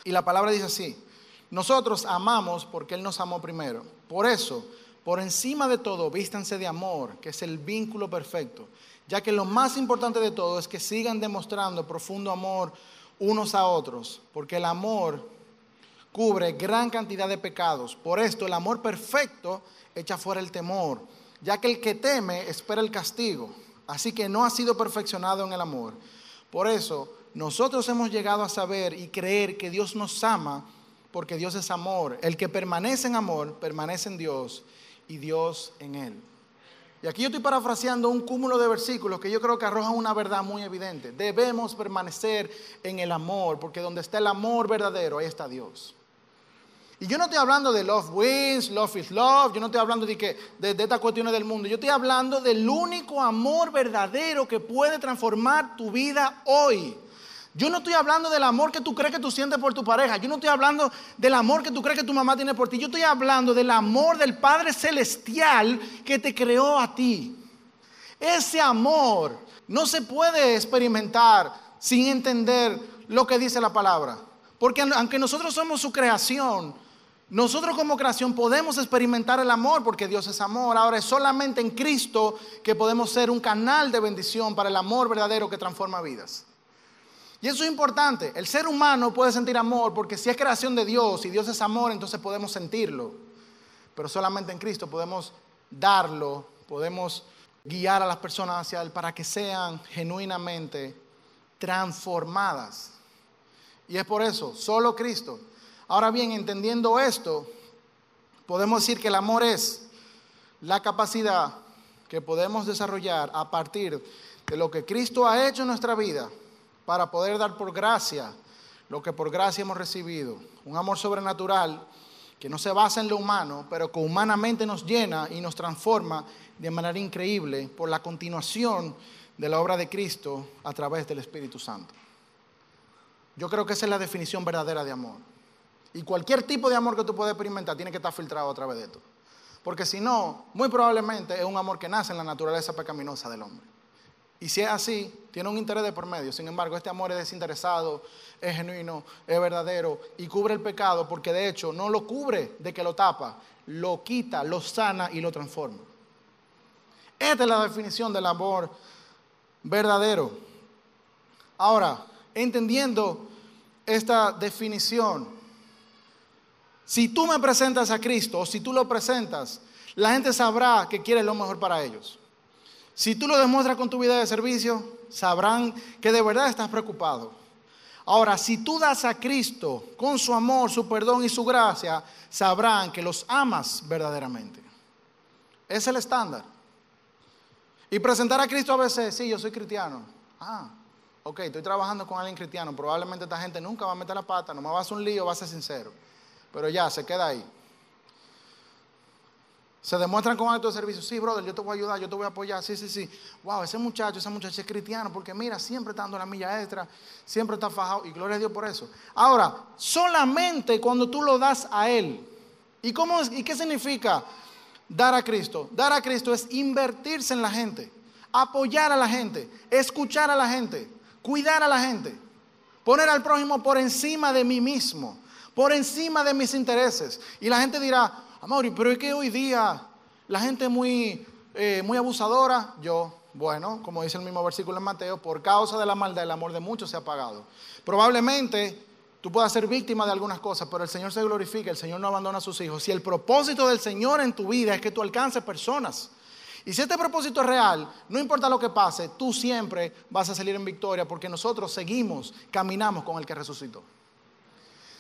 Y la palabra dice así, nosotros amamos porque Él nos amó primero. Por eso, por encima de todo, vístanse de amor, que es el vínculo perfecto, ya que lo más importante de todo es que sigan demostrando profundo amor unos a otros, porque el amor cubre gran cantidad de pecados. Por esto, el amor perfecto echa fuera el temor, ya que el que teme espera el castigo, así que no ha sido perfeccionado en el amor. Por eso, nosotros hemos llegado a saber y creer que Dios nos ama, porque Dios es amor. El que permanece en amor, permanece en Dios y Dios en él. Y aquí yo estoy parafraseando un cúmulo de versículos que yo creo que arrojan una verdad muy evidente. Debemos permanecer en el amor, porque donde está el amor verdadero, ahí está Dios. Y yo no estoy hablando de love wins, love is love, yo no estoy hablando de, que, de, estas cuestiones del mundo, yo estoy hablando del único amor verdadero que puede transformar tu vida hoy. Yo no estoy hablando del amor que tú crees que tú sientes por tu pareja. Yo no estoy hablando del amor que tú crees que tu mamá tiene por ti. Yo estoy hablando del amor del Padre Celestial que te creó a ti. Ese amor no se puede experimentar sin entender lo que dice la palabra. Porque aunque nosotros somos su creación, nosotros como creación podemos experimentar el amor porque Dios es amor. Ahora es solamente en Cristo que podemos ser un canal de bendición para el amor verdadero que transforma vidas. Y eso es importante. El ser humano puede sentir amor porque si es creación de Dios y Dios es amor, entonces podemos sentirlo. Pero solamente en Cristo podemos darlo, podemos guiar a las personas hacia Él para que sean genuinamente transformadas. Y es por eso, solo Cristo. Ahora bien, entendiendo esto, podemos decir que el amor es la capacidad que podemos desarrollar a partir de lo que Cristo ha hecho en nuestra vida para poder dar por gracia lo que por gracia hemos recibido. Un amor sobrenatural que no se basa en lo humano, pero que humanamente nos llena y nos transforma de manera increíble por la continuación de la obra de Cristo a través del Espíritu Santo. Yo creo que esa es la definición verdadera de amor. Y cualquier tipo de amor que tú puedas experimentar tiene que estar filtrado a través de esto. Porque si no, muy probablemente es un amor que nace en la naturaleza pecaminosa del hombre. Y si es así, tiene un interés de por medio. Sin embargo, este amor es desinteresado, es genuino, es verdadero y cubre el pecado porque de hecho no lo cubre de que lo tapa, lo quita, lo sana y lo transforma. Esta es la definición del amor verdadero. Ahora, entendiendo esta definición, si tú me presentas a Cristo o si tú lo presentas, la gente sabrá que quieres lo mejor para ellos. Si tú lo demuestras con tu vida de servicio, sabrán que de verdad estás preocupado. Ahora, si tú das a Cristo con su amor, su perdón y su gracia, sabrán que los amas verdaderamente. Es el estándar. Y presentar a Cristo a veces, sí, yo soy cristiano. Ah, ok, estoy trabajando con alguien cristiano. Probablemente esta gente nunca va a meter la pata, no me va a hacer un lío, va a ser sincero. Pero ya, se queda ahí. Se demuestran con actos de servicio. Sí, brother, yo te voy a ayudar, yo te voy a apoyar. Sí, sí, sí. Wow, ese muchacho, esa muchacha es cristiano porque mira, siempre está dando la milla extra, siempre está fajado y gloria a Dios por eso. Ahora, solamente cuando tú lo das a Él. ¿Y, cómo, ¿Y qué significa dar a Cristo? Dar a Cristo es invertirse en la gente, apoyar a la gente, escuchar a la gente, cuidar a la gente, poner al prójimo por encima de mí mismo, por encima de mis intereses. Y la gente dirá, Amor, pero es que hoy día la gente es muy, eh, muy abusadora. Yo, bueno, como dice el mismo versículo en Mateo, por causa de la maldad el amor de muchos se ha apagado. Probablemente tú puedas ser víctima de algunas cosas, pero el Señor se glorifica, el Señor no abandona a sus hijos. Si el propósito del Señor en tu vida es que tú alcances personas, y si este propósito es real, no importa lo que pase, tú siempre vas a salir en victoria porque nosotros seguimos, caminamos con el que resucitó.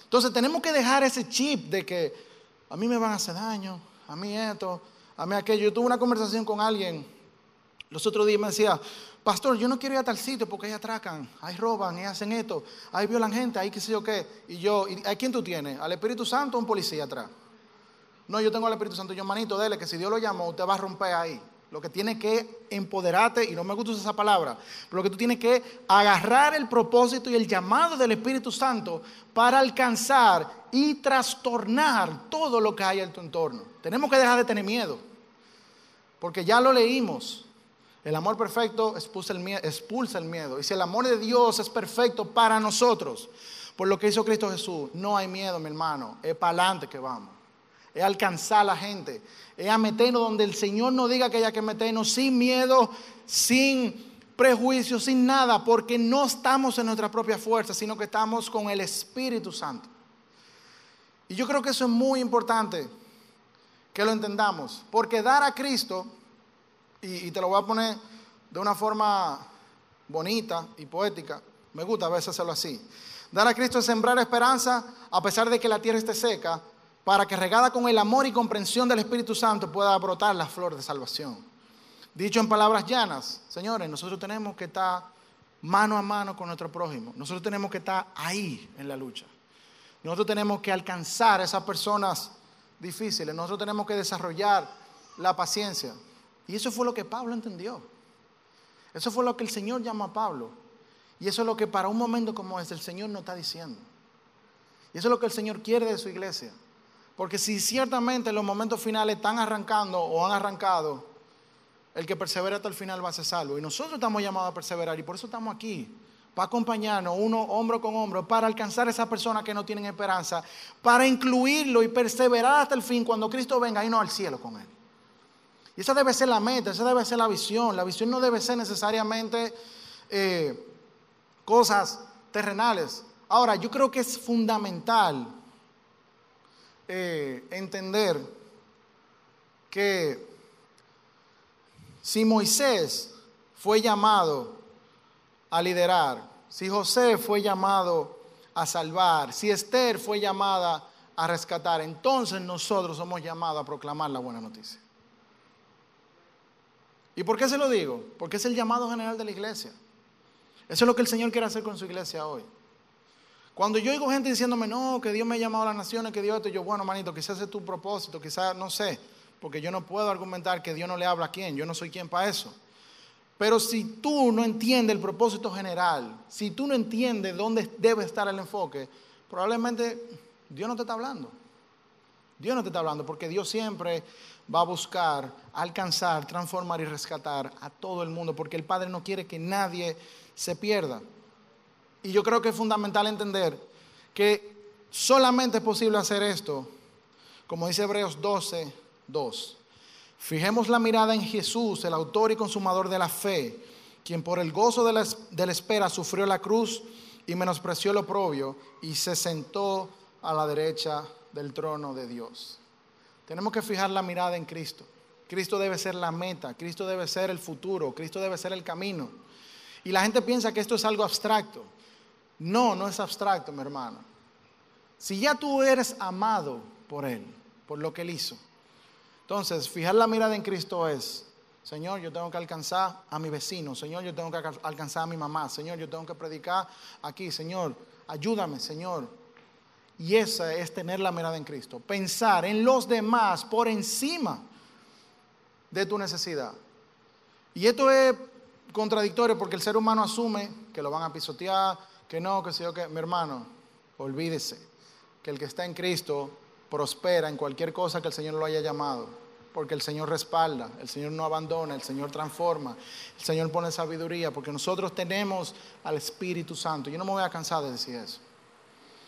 Entonces tenemos que dejar ese chip de que a mí me van a hacer daño, a mí esto, a mí aquello. Yo tuve una conversación con alguien los otros días me decía, pastor, yo no quiero ir a tal sitio porque ahí atracan, ahí roban, ahí hacen esto, ahí violan gente, ahí qué sé yo qué. Y yo, ¿a quién tú tienes? ¿Al Espíritu Santo o un policía atrás? No, yo tengo al Espíritu Santo, yo manito, dele, que si Dios lo llamó, usted va a romper ahí. Lo que tiene que empoderarte, y no me gusta esa palabra, pero lo que tú tienes que agarrar el propósito y el llamado del Espíritu Santo para alcanzar y trastornar todo lo que hay en tu entorno. Tenemos que dejar de tener miedo, porque ya lo leímos. El amor perfecto expulsa el, miedo, expulsa el miedo. Y si el amor de Dios es perfecto para nosotros, por lo que hizo Cristo Jesús, no hay miedo, mi hermano. Es para adelante que vamos. Es alcanzar a la gente. Es a meternos donde el Señor nos diga que haya que meternos sin miedo, sin prejuicio, sin nada, porque no estamos en nuestra propia fuerza, sino que estamos con el Espíritu Santo. Y yo creo que eso es muy importante que lo entendamos, porque dar a Cristo y, te lo voy a poner de una forma bonita y poética. Me gusta a veces hacerlo así. Dar a Cristo es sembrar esperanza a pesar de que la tierra esté seca, para que regada con el amor y comprensión del Espíritu Santo pueda brotar la flor de salvación. Dicho en palabras llanas, señores, nosotros tenemos que estar mano a mano con nuestro prójimo. Nosotros tenemos que estar ahí en la lucha. Nosotros tenemos que alcanzar a esas personas difíciles. Nosotros tenemos que desarrollar la paciencia. Y eso fue lo que Pablo entendió. Eso fue lo que el Señor llamó a Pablo. Y eso es lo que para un momento como este el Señor nos está diciendo. Y eso es lo que el Señor quiere de su iglesia. Porque si ciertamente los momentos finales están arrancando o han arrancado, el que persevera hasta el final va a ser salvo. Y nosotros estamos llamados a perseverar y por eso estamos aquí. Para acompañarnos uno hombro con hombro, para alcanzar a esas personas que no tienen esperanza, para incluirlo y perseverar hasta el fin cuando Cristo venga y no al cielo con él. Y esa debe ser la meta, esa debe ser la visión. La visión no debe ser necesariamente eh, cosas terrenales. Ahora, yo creo que es fundamental eh, entender que si Moisés fue llamado a liderar, si José fue llamado a salvar, si Esther fue llamada a rescatar, entonces nosotros somos llamados a proclamar la buena noticia. ¿Y por qué se lo digo? Porque es el llamado general de la iglesia. Eso es lo que el Señor quiere hacer con su iglesia hoy. Cuando yo oigo gente diciéndome, no, que Dios me ha llamado a las naciones, que Dios yo, bueno, manito, quizás es tu propósito, quizás, no sé, porque yo no puedo argumentar que Dios no le habla a quién, yo no soy quien para eso. Pero si tú no entiendes el propósito general, si tú no entiendes dónde debe estar el enfoque, probablemente Dios no te está hablando. Dios no te está hablando porque Dios siempre va a buscar alcanzar, transformar y rescatar a todo el mundo, porque el Padre no quiere que nadie se pierda. Y yo creo que es fundamental entender que solamente es posible hacer esto, como dice Hebreos 12, 2. Fijemos la mirada en Jesús, el autor y consumador de la fe, quien por el gozo de la, de la espera sufrió la cruz y menospreció el oprobio y se sentó a la derecha del trono de Dios. Tenemos que fijar la mirada en Cristo. Cristo debe ser la meta, Cristo debe ser el futuro, Cristo debe ser el camino. Y la gente piensa que esto es algo abstracto. No, no es abstracto, mi hermano. Si ya tú eres amado por Él, por lo que Él hizo, entonces fijar la mirada en Cristo es, Señor, yo tengo que alcanzar a mi vecino, Señor, yo tengo que alcanzar a mi mamá, Señor, yo tengo que predicar aquí, Señor, ayúdame, Señor, y esa es tener la mirada en Cristo. Pensar en los demás por encima de tu necesidad. Y esto es contradictorio porque el ser humano asume que lo van a pisotear, que no, que sé yo que. Mi hermano, olvídese que el que está en Cristo prospera en cualquier cosa que el Señor lo haya llamado. Porque el Señor respalda, el Señor no abandona, el Señor transforma, el Señor pone sabiduría, porque nosotros tenemos al Espíritu Santo. Yo no me voy a cansar de decir eso.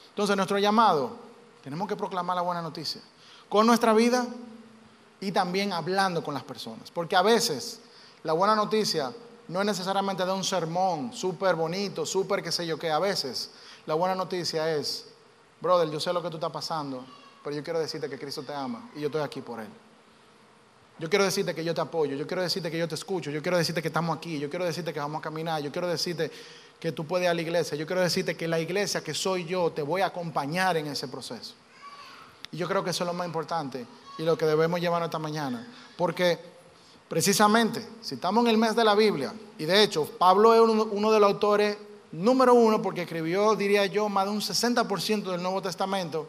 Entonces, nuestro llamado, tenemos que proclamar la buena noticia con nuestra vida y también hablando con las personas. Porque a veces la buena noticia no es necesariamente de un sermón súper bonito, súper qué sé yo qué. A veces la buena noticia es, brother, yo sé lo que tú estás pasando, pero yo quiero decirte que Cristo te ama y yo estoy aquí por Él. Yo quiero decirte que yo te apoyo, yo quiero decirte que yo te escucho, yo quiero decirte que estamos aquí, yo quiero decirte que vamos a caminar, yo quiero decirte que tú puedes ir a la iglesia. Yo quiero decirte que la iglesia que soy yo te voy a acompañar en ese proceso. Y yo creo que eso es lo más importante y lo que debemos llevarnos esta mañana. Porque precisamente, si estamos en el mes de la Biblia, y de hecho Pablo es uno, de los autores número uno porque escribió, diría yo, más de un 60% del Nuevo Testamento,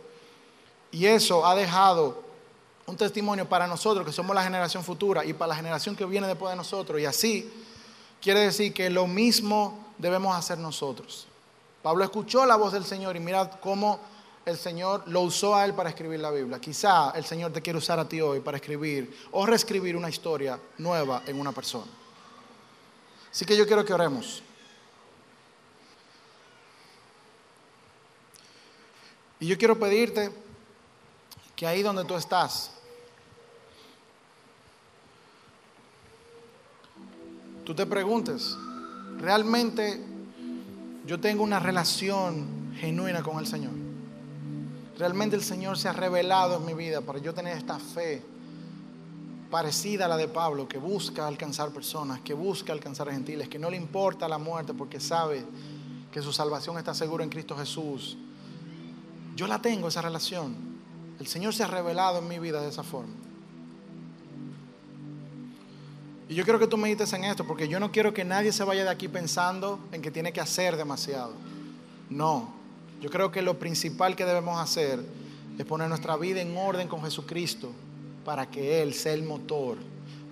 y eso ha dejado un testimonio para nosotros, que somos la generación futura, y para la generación que viene después de nosotros. Y así quiere decir que lo mismo debemos hacer nosotros. Pablo escuchó la voz del Señor y mira cómo el Señor lo usó a él para escribir la Biblia. Quizá el Señor te quiere usar a ti hoy para escribir o reescribir una historia nueva en una persona. Así que yo quiero que oremos. Y yo quiero pedirte que ahí donde tú estás, tú te preguntes, ¿realmente yo tengo una relación genuina con el Señor? Realmente el Señor se ha revelado en mi vida para yo tener esta fe parecida a la de Pablo, que busca alcanzar personas, que busca alcanzar gentiles, que no le importa la muerte porque sabe que su salvación está segura en Cristo Jesús. Yo la tengo, esa relación. El Señor se ha revelado en mi vida de esa forma. Y yo quiero que tú medites en esto, porque yo no quiero que nadie se vaya de aquí pensando en que tiene que hacer demasiado. No, yo creo que lo principal que debemos hacer es poner nuestra vida en orden con Jesucristo para que Él sea el motor,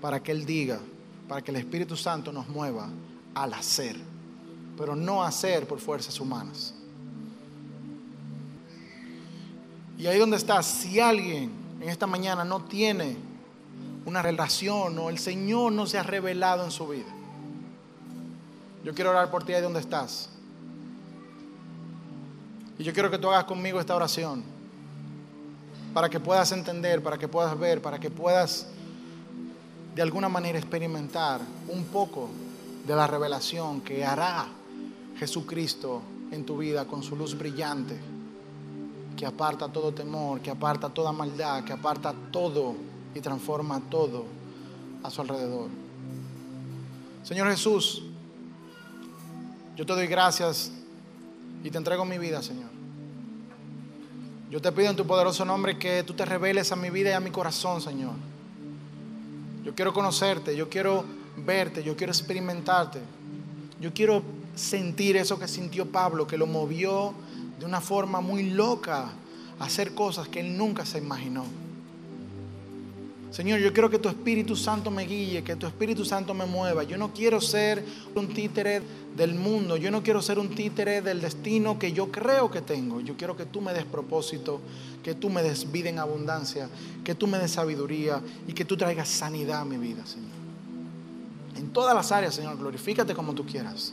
para que Él diga, para que el Espíritu Santo nos mueva al hacer, pero no hacer por fuerzas humanas. Y ahí donde estás, si alguien en esta mañana no tiene una relación o el Señor no se ha revelado en su vida, yo quiero orar por ti ahí donde estás. Y yo quiero que tú hagas conmigo esta oración para que puedas entender, para que puedas ver, para que puedas de alguna manera experimentar un poco de la revelación que hará Jesucristo en tu vida con su luz brillante, que aparta todo temor, que aparta toda maldad, que aparta todo y transforma todo a su alrededor. Señor Jesús, yo te doy gracias y te entrego mi vida, Señor. Yo te pido en tu poderoso nombre que tú te reveles a mi vida y a mi corazón, Señor. Yo quiero conocerte, yo quiero verte, yo quiero experimentarte. Yo quiero sentir eso que sintió Pablo, que lo movió de una forma muy loca a hacer cosas que él nunca se imaginó. Señor, yo quiero que tu Espíritu Santo me guíe, que tu Espíritu Santo me mueva. Yo no quiero ser un títere del mundo, yo no quiero ser un títere del destino que yo creo que tengo. Yo quiero que tú me des propósito, que tú me des vida en abundancia, que tú me des sabiduría y que tú traigas sanidad a mi vida, Señor. En todas las áreas, Señor, glorifícate como tú quieras.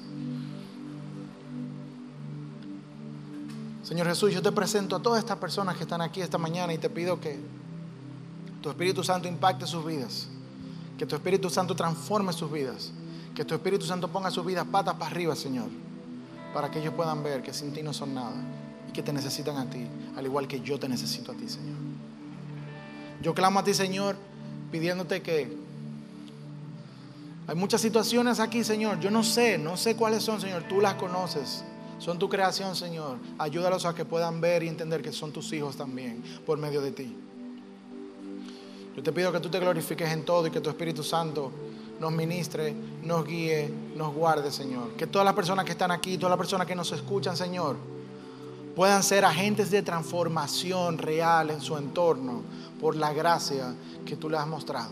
Señor Jesús, yo te presento a todas estas personas que están aquí esta mañana y te pido que tu Espíritu Santo impacte sus vidas. Que tu Espíritu Santo transforme sus vidas. Que tu Espíritu Santo ponga sus vidas patas para arriba, Señor. Para que ellos puedan ver que sin ti no son nada. Y que te necesitan a ti, al igual que yo te necesito a ti, Señor. Yo clamo a ti, Señor, pidiéndote que hay muchas situaciones aquí, Señor. Yo no sé, no sé cuáles son, Señor. Tú las conoces. Son tu creación, Señor. Ayúdalos a que puedan ver y entender que son tus hijos también por medio de ti. Yo te pido que tú te glorifiques en todo y que tu Espíritu Santo nos ministre, nos guíe, nos guarde, Señor. Que todas las personas que están aquí, todas las personas que nos escuchan, Señor, puedan ser agentes de transformación real en su entorno por la gracia que tú les has mostrado.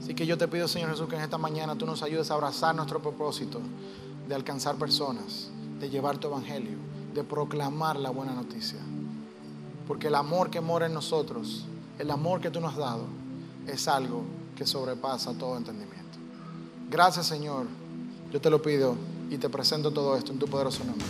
Así que yo te pido, Señor Jesús, que en esta mañana tú nos ayudes a abrazar nuestro propósito de alcanzar personas, de llevar tu evangelio, de proclamar la buena noticia. Porque el amor que mora en nosotros el amor que tú nos has dado es algo que sobrepasa todo entendimiento. Gracias Señor, yo te lo pido y te presento todo esto en tu poderoso nombre.